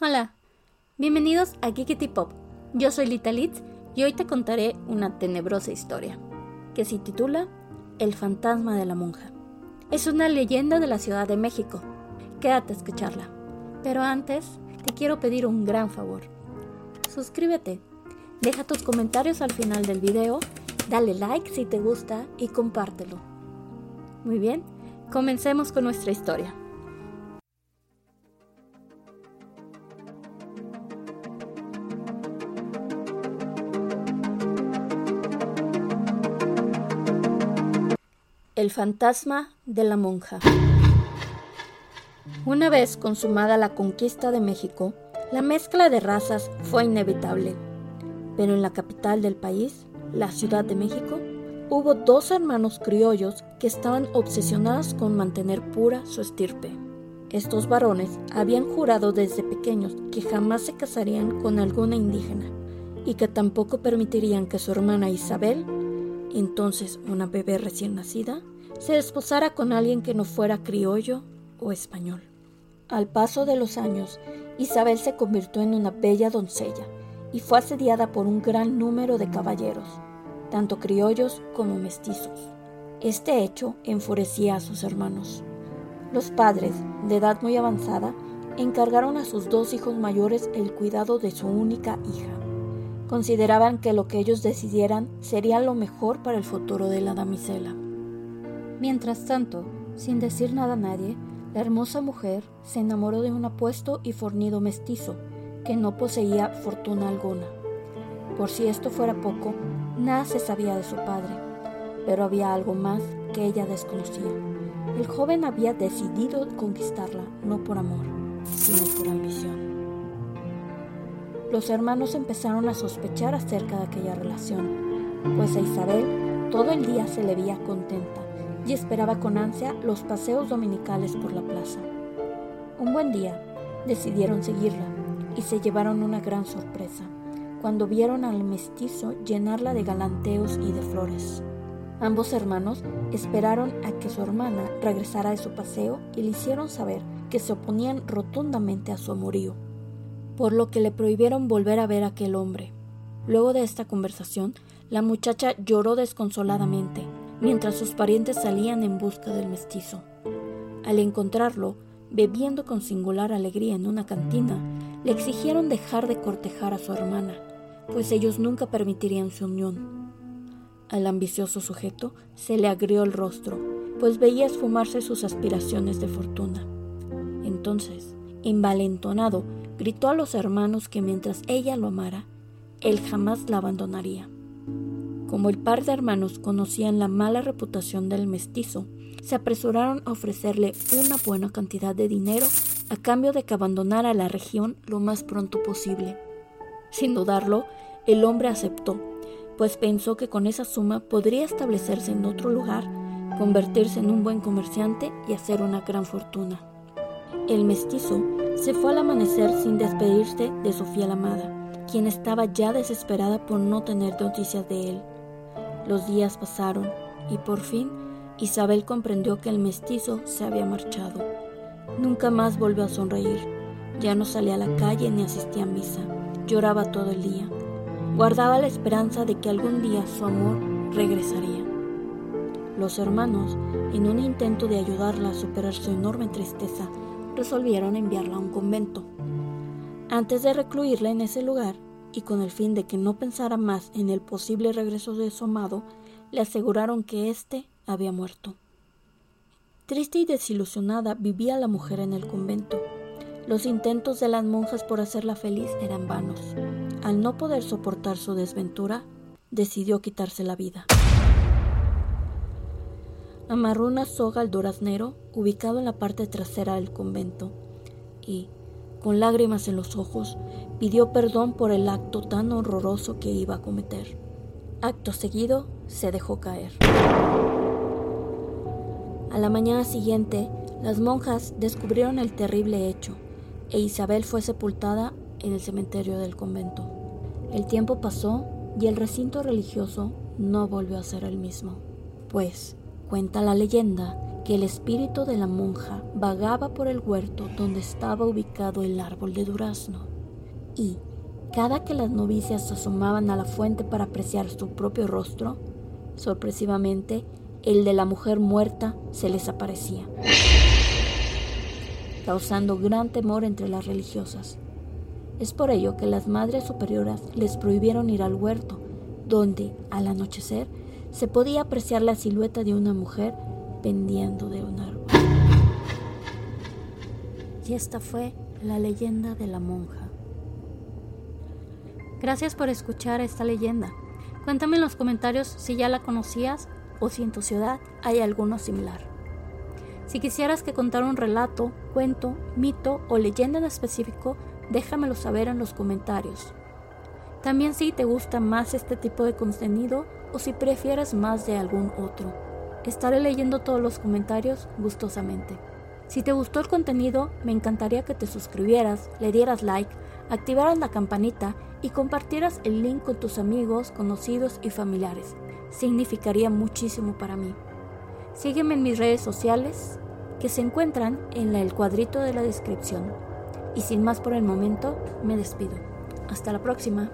Hola, bienvenidos a Geekity Pop. Yo soy Lita Litz y hoy te contaré una tenebrosa historia que se titula El fantasma de la monja. Es una leyenda de la Ciudad de México. Quédate a escucharla. Pero antes, te quiero pedir un gran favor. Suscríbete, deja tus comentarios al final del video, dale like si te gusta y compártelo. Muy bien, comencemos con nuestra historia. El fantasma de la monja. Una vez consumada la conquista de México, la mezcla de razas fue inevitable. Pero en la capital del país, la Ciudad de México, hubo dos hermanos criollos que estaban obsesionados con mantener pura su estirpe. Estos varones habían jurado desde pequeños que jamás se casarían con alguna indígena y que tampoco permitirían que su hermana Isabel entonces una bebé recién nacida, se desposara con alguien que no fuera criollo o español. Al paso de los años, Isabel se convirtió en una bella doncella y fue asediada por un gran número de caballeros, tanto criollos como mestizos. Este hecho enfurecía a sus hermanos. Los padres, de edad muy avanzada, encargaron a sus dos hijos mayores el cuidado de su única hija. Consideraban que lo que ellos decidieran sería lo mejor para el futuro de la damisela. Mientras tanto, sin decir nada a nadie, la hermosa mujer se enamoró de un apuesto y fornido mestizo que no poseía fortuna alguna. Por si esto fuera poco, nada se sabía de su padre, pero había algo más que ella desconocía. El joven había decidido conquistarla no por amor, sino por ambición los hermanos empezaron a sospechar acerca de aquella relación, pues a Isabel todo el día se le veía contenta y esperaba con ansia los paseos dominicales por la plaza. Un buen día decidieron seguirla y se llevaron una gran sorpresa cuando vieron al mestizo llenarla de galanteos y de flores. Ambos hermanos esperaron a que su hermana regresara de su paseo y le hicieron saber que se oponían rotundamente a su amorío por lo que le prohibieron volver a ver a aquel hombre. Luego de esta conversación, la muchacha lloró desconsoladamente, mientras sus parientes salían en busca del mestizo. Al encontrarlo, bebiendo con singular alegría en una cantina, le exigieron dejar de cortejar a su hermana, pues ellos nunca permitirían su unión. Al ambicioso sujeto se le agrió el rostro, pues veía esfumarse sus aspiraciones de fortuna. Entonces, envalentonado, gritó a los hermanos que mientras ella lo amara, él jamás la abandonaría. Como el par de hermanos conocían la mala reputación del mestizo, se apresuraron a ofrecerle una buena cantidad de dinero a cambio de que abandonara la región lo más pronto posible. Sin dudarlo, el hombre aceptó, pues pensó que con esa suma podría establecerse en otro lugar, convertirse en un buen comerciante y hacer una gran fortuna. El mestizo se fue al amanecer sin despedirse de su fiel amada, quien estaba ya desesperada por no tener noticias de él. Los días pasaron y por fin Isabel comprendió que el mestizo se había marchado. Nunca más volvió a sonreír. Ya no salía a la calle ni asistía a misa. Lloraba todo el día. Guardaba la esperanza de que algún día su amor regresaría. Los hermanos, en un intento de ayudarla a superar su enorme tristeza, resolvieron enviarla a un convento. Antes de recluirla en ese lugar, y con el fin de que no pensara más en el posible regreso de su amado, le aseguraron que éste había muerto. Triste y desilusionada vivía la mujer en el convento. Los intentos de las monjas por hacerla feliz eran vanos. Al no poder soportar su desventura, decidió quitarse la vida amarró una soga al duraznero ubicado en la parte trasera del convento y, con lágrimas en los ojos, pidió perdón por el acto tan horroroso que iba a cometer. Acto seguido, se dejó caer. A la mañana siguiente, las monjas descubrieron el terrible hecho e Isabel fue sepultada en el cementerio del convento. El tiempo pasó y el recinto religioso no volvió a ser el mismo, pues Cuenta la leyenda que el espíritu de la monja vagaba por el huerto donde estaba ubicado el árbol de durazno. Y, cada que las novicias asomaban a la fuente para apreciar su propio rostro, sorpresivamente el de la mujer muerta se les aparecía, causando gran temor entre las religiosas. Es por ello que las madres superioras les prohibieron ir al huerto, donde, al anochecer, se podía apreciar la silueta de una mujer pendiendo de un árbol. Y esta fue la leyenda de la monja. Gracias por escuchar esta leyenda. Cuéntame en los comentarios si ya la conocías o si en tu ciudad hay alguno similar. Si quisieras que contara un relato, cuento, mito o leyenda en específico, déjamelo saber en los comentarios. También si te gusta más este tipo de contenido o si prefieres más de algún otro. Estaré leyendo todos los comentarios gustosamente. Si te gustó el contenido, me encantaría que te suscribieras, le dieras like, activaras la campanita y compartieras el link con tus amigos, conocidos y familiares. Significaría muchísimo para mí. Sígueme en mis redes sociales que se encuentran en el cuadrito de la descripción. Y sin más por el momento, me despido. Hasta la próxima.